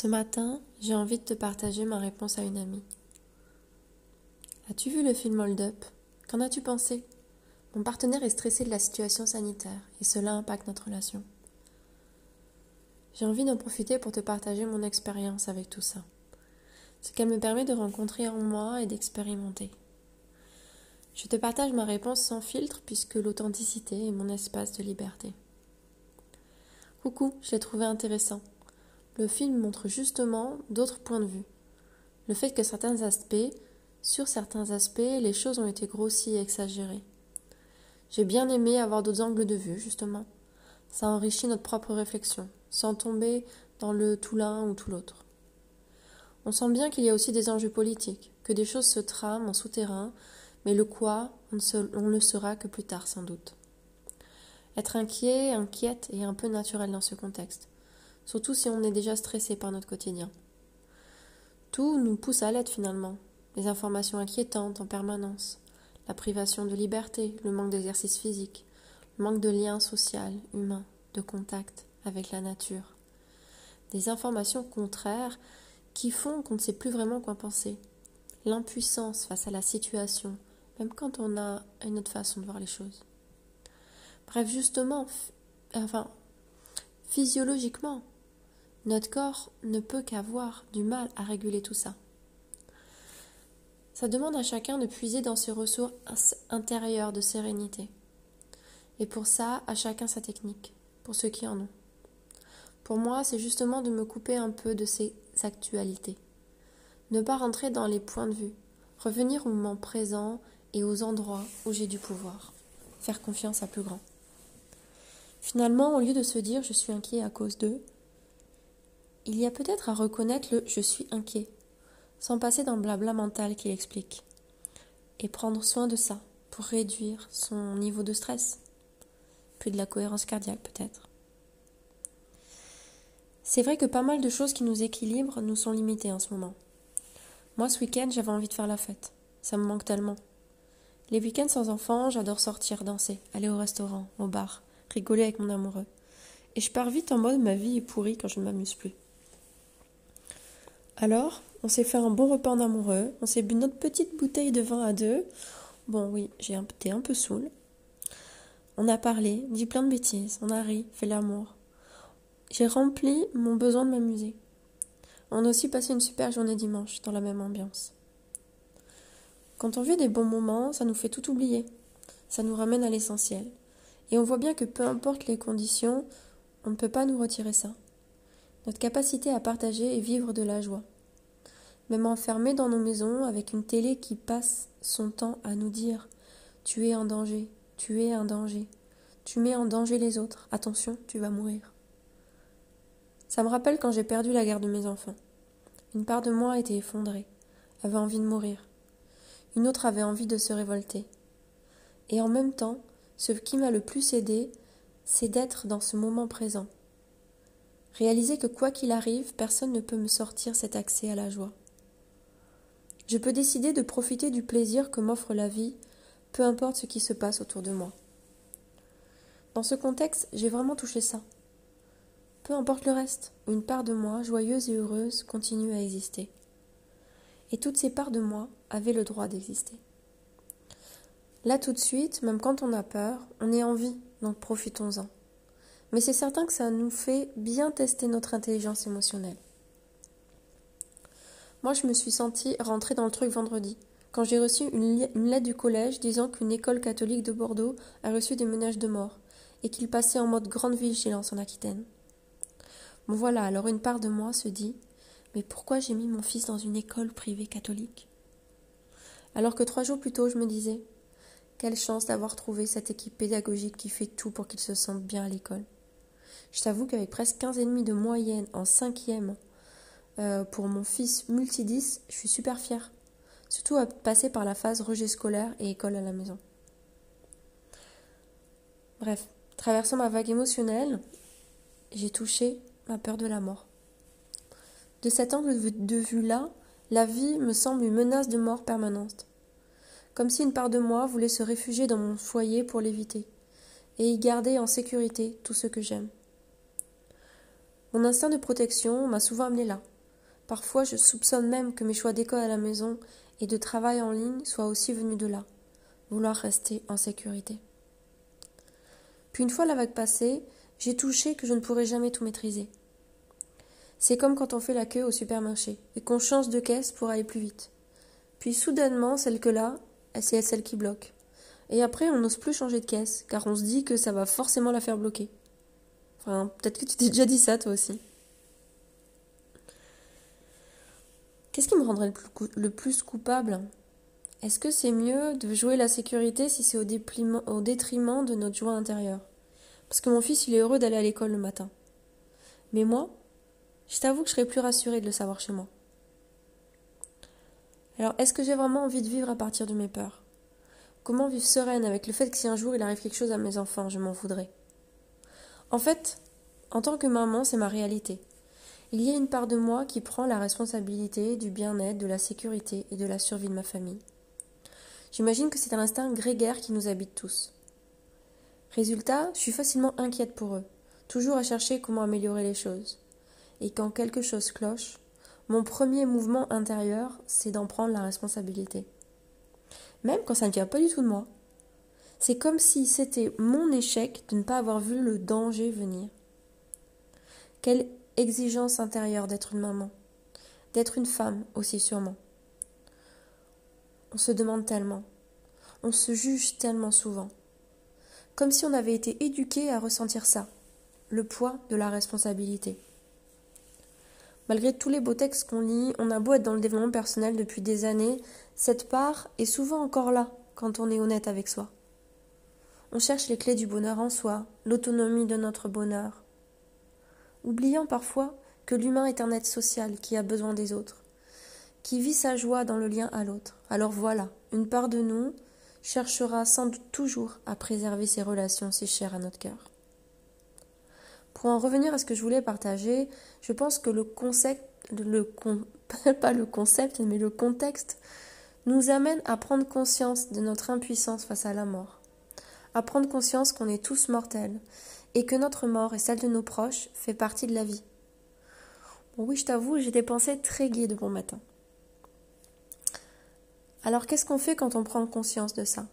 Ce matin, j'ai envie de te partager ma réponse à une amie. As-tu vu le film Hold Up? Qu'en as-tu pensé? Mon partenaire est stressé de la situation sanitaire et cela impacte notre relation. J'ai envie d'en profiter pour te partager mon expérience avec tout ça. Ce qu'elle me permet de rencontrer en moi et d'expérimenter. Je te partage ma réponse sans filtre puisque l'authenticité est mon espace de liberté. Coucou, je l'ai trouvé intéressant le film montre justement d'autres points de vue. Le fait que certains aspects, sur certains aspects, les choses ont été grossies et exagérées. J'ai bien aimé avoir d'autres angles de vue, justement. Ça enrichit notre propre réflexion, sans tomber dans le tout l'un ou tout l'autre. On sent bien qu'il y a aussi des enjeux politiques, que des choses se trament en souterrain, mais le quoi, on ne, le saura que plus tard sans doute. Être inquiet, inquiète est un peu naturel dans ce contexte surtout si on est déjà stressé par notre quotidien. Tout nous pousse à l'aide finalement. Les informations inquiétantes en permanence, la privation de liberté, le manque d'exercice physique, le manque de lien social, humain, de contact avec la nature. Des informations contraires qui font qu'on ne sait plus vraiment quoi penser. L'impuissance face à la situation, même quand on a une autre façon de voir les choses. Bref, justement, enfin, physiologiquement, notre corps ne peut qu'avoir du mal à réguler tout ça. Ça demande à chacun de puiser dans ses ressources intérieures de sérénité. Et pour ça, à chacun sa technique, pour ceux qui en ont. Pour moi, c'est justement de me couper un peu de ces actualités. Ne pas rentrer dans les points de vue, revenir au moment présent et aux endroits où j'ai du pouvoir. Faire confiance à plus grand. Finalement, au lieu de se dire je suis inquiet à cause d'eux, il y a peut-être à reconnaître le je suis inquiet, sans passer dans le blabla mental qu'il explique, et prendre soin de ça pour réduire son niveau de stress, puis de la cohérence cardiaque peut-être. C'est vrai que pas mal de choses qui nous équilibrent nous sont limitées en ce moment. Moi, ce week-end, j'avais envie de faire la fête. Ça me manque tellement. Les week-ends sans enfants, j'adore sortir, danser, aller au restaurant, au bar, rigoler avec mon amoureux. Et je pars vite en mode ma vie est pourrie quand je ne m'amuse plus. Alors, on s'est fait un bon repas en amoureux, on s'est bu notre petite bouteille de vin à deux. Bon, oui, j'ai été un peu saoul. On a parlé, dit plein de bêtises, on a ri, fait l'amour. J'ai rempli mon besoin de m'amuser. On a aussi passé une super journée dimanche, dans la même ambiance. Quand on vit des bons moments, ça nous fait tout oublier. Ça nous ramène à l'essentiel. Et on voit bien que peu importe les conditions, on ne peut pas nous retirer ça notre capacité à partager et vivre de la joie. Même enfermés dans nos maisons avec une télé qui passe son temps à nous dire Tu es en danger, tu es un danger, tu mets en danger les autres, attention, tu vas mourir. Ça me rappelle quand j'ai perdu la garde de mes enfants. Une part de moi était effondrée, avait envie de mourir. Une autre avait envie de se révolter. Et en même temps, ce qui m'a le plus aidé, c'est d'être dans ce moment présent, Réaliser que quoi qu'il arrive, personne ne peut me sortir cet accès à la joie. Je peux décider de profiter du plaisir que m'offre la vie, peu importe ce qui se passe autour de moi. Dans ce contexte, j'ai vraiment touché ça. Peu importe le reste, une part de moi, joyeuse et heureuse, continue à exister. Et toutes ces parts de moi avaient le droit d'exister. Là tout de suite, même quand on a peur, on est en vie, donc profitons-en mais c'est certain que ça nous fait bien tester notre intelligence émotionnelle. Moi, je me suis sentie rentrer dans le truc vendredi, quand j'ai reçu une, lettre du collège disant qu'une école catholique de Bordeaux a reçu des menaces de mort, et qu'il passait en mode grande vigilance en Aquitaine. Bon voilà, alors une part de moi se dit Mais pourquoi j'ai mis mon fils dans une école privée catholique? Alors que trois jours plus tôt, je me disais Quelle chance d'avoir trouvé cette équipe pédagogique qui fait tout pour qu'il se sente bien à l'école. Je t'avoue qu'avec presque 15,5 de moyenne en cinquième euh, pour mon fils multidis, je suis super fière. Surtout à passer par la phase rejet scolaire et école à la maison. Bref, traversant ma vague émotionnelle, j'ai touché ma peur de la mort. De cet angle de vue-là, la vie me semble une menace de mort permanente. Comme si une part de moi voulait se réfugier dans mon foyer pour l'éviter, et y garder en sécurité tout ce que j'aime. Mon instinct de protection m'a souvent amené là, Parfois, je soupçonne même que mes choix d'école à la maison et de travail en ligne soient aussi venus de là, vouloir rester en sécurité. Puis une fois la vague passée, j'ai touché que je ne pourrais jamais tout maîtriser. C'est comme quand on fait la queue au supermarché et qu'on change de caisse pour aller plus vite. Puis soudainement, celle que là, c'est celle qui bloque. Et après, on n'ose plus changer de caisse, car on se dit que ça va forcément la faire bloquer. Enfin, peut-être que tu t'es déjà dit ça toi aussi. Qu'est-ce qui me rendrait le plus coupable? Est-ce que c'est mieux de jouer la sécurité si c'est au, au détriment de notre joie intérieure? Parce que mon fils, il est heureux d'aller à l'école le matin. Mais moi, je t'avoue que je serais plus rassurée de le savoir chez moi. Alors, est-ce que j'ai vraiment envie de vivre à partir de mes peurs? Comment vivre sereine avec le fait que si un jour il arrive quelque chose à mes enfants, je m'en voudrais? En fait, en tant que maman, c'est ma réalité. Il y a une part de moi qui prend la responsabilité du bien-être, de la sécurité et de la survie de ma famille. J'imagine que c'est un instinct grégaire qui nous habite tous. Résultat, je suis facilement inquiète pour eux, toujours à chercher comment améliorer les choses et quand quelque chose cloche, mon premier mouvement intérieur, c'est d'en prendre la responsabilité. Même quand ça ne vient pas du tout de moi. C'est comme si c'était mon échec de ne pas avoir vu le danger venir. Quelle exigence intérieure d'être une maman, d'être une femme aussi sûrement. On se demande tellement, on se juge tellement souvent, comme si on avait été éduqué à ressentir ça, le poids de la responsabilité. Malgré tous les beaux textes qu'on lit, on a beau être dans le développement personnel depuis des années, cette part est souvent encore là quand on est honnête avec soi. On cherche les clés du bonheur en soi, l'autonomie de notre bonheur, oubliant parfois que l'humain est un être social qui a besoin des autres, qui vit sa joie dans le lien à l'autre. Alors voilà, une part de nous cherchera sans doute toujours à préserver ces relations si chères à notre cœur. Pour en revenir à ce que je voulais partager, je pense que le concept, pas le concept, mais le contexte nous amène à prendre conscience de notre impuissance face à la mort, à prendre conscience qu'on est tous mortels et que notre mort et celle de nos proches fait partie de la vie. Bon, oui, je t'avoue, j'ai des pensées très gaies de bon matin. Alors qu'est-ce qu'on fait quand on prend conscience de ça?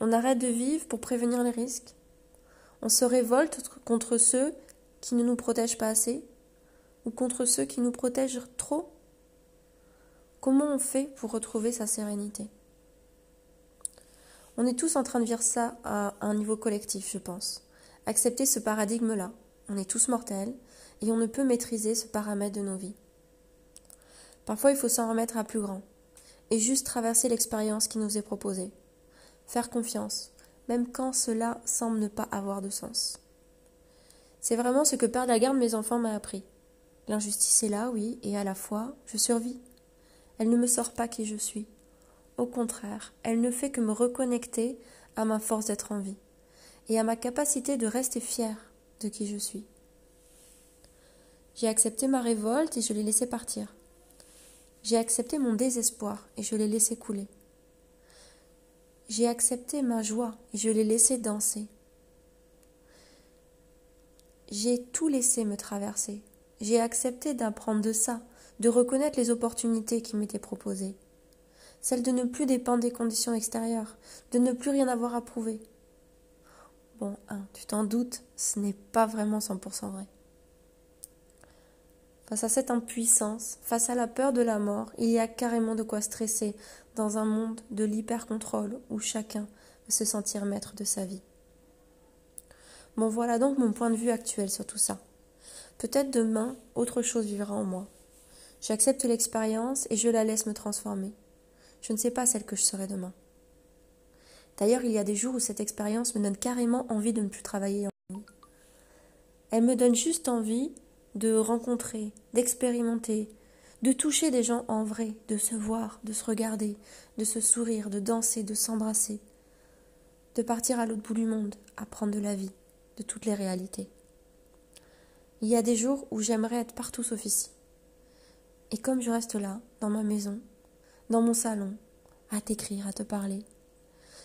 On arrête de vivre pour prévenir les risques? On se révolte contre ceux qui ne nous protègent pas assez? Ou contre ceux qui nous protègent trop? Comment on fait pour retrouver sa sérénité? On est tous en train de vivre ça à un niveau collectif, je pense. Accepter ce paradigme-là. On est tous mortels et on ne peut maîtriser ce paramètre de nos vies. Parfois, il faut s'en remettre à plus grand et juste traverser l'expérience qui nous est proposée. Faire confiance, même quand cela semble ne pas avoir de sens. C'est vraiment ce que perdre la garde mes enfants m'a appris. L'injustice est là, oui, et à la fois, je survis. Elle ne me sort pas qui je suis. Au contraire, elle ne fait que me reconnecter à ma force d'être en vie et à ma capacité de rester fière de qui je suis. J'ai accepté ma révolte et je l'ai laissé partir. J'ai accepté mon désespoir et je l'ai laissé couler. J'ai accepté ma joie et je l'ai laissé danser. J'ai tout laissé me traverser. J'ai accepté d'apprendre de ça, de reconnaître les opportunités qui m'étaient proposées. Celle de ne plus dépendre des conditions extérieures, de ne plus rien avoir à prouver. Bon, hein, tu t'en doutes, ce n'est pas vraiment 100% vrai. Face à cette impuissance, face à la peur de la mort, il y a carrément de quoi stresser dans un monde de l'hyper-contrôle où chacun veut se sentir maître de sa vie. Bon, voilà donc mon point de vue actuel sur tout ça. Peut-être demain, autre chose vivra en moi. J'accepte l'expérience et je la laisse me transformer. Je ne sais pas celle que je serai demain. D'ailleurs, il y a des jours où cette expérience me donne carrément envie de ne plus travailler en ligne. Elle me donne juste envie de rencontrer, d'expérimenter, de toucher des gens en vrai, de se voir, de se regarder, de se sourire, de danser, de s'embrasser, de partir à l'autre bout du monde, apprendre de la vie, de toutes les réalités. Il y a des jours où j'aimerais être partout sauf ici. Et comme je reste là, dans ma maison, dans mon salon, à t'écrire, à te parler,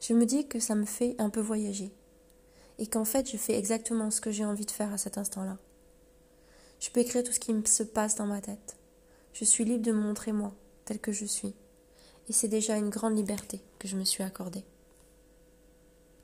je me dis que ça me fait un peu voyager. Et qu'en fait, je fais exactement ce que j'ai envie de faire à cet instant-là. Je peux écrire tout ce qui se passe dans ma tête. Je suis libre de me montrer moi, tel que je suis. Et c'est déjà une grande liberté que je me suis accordée.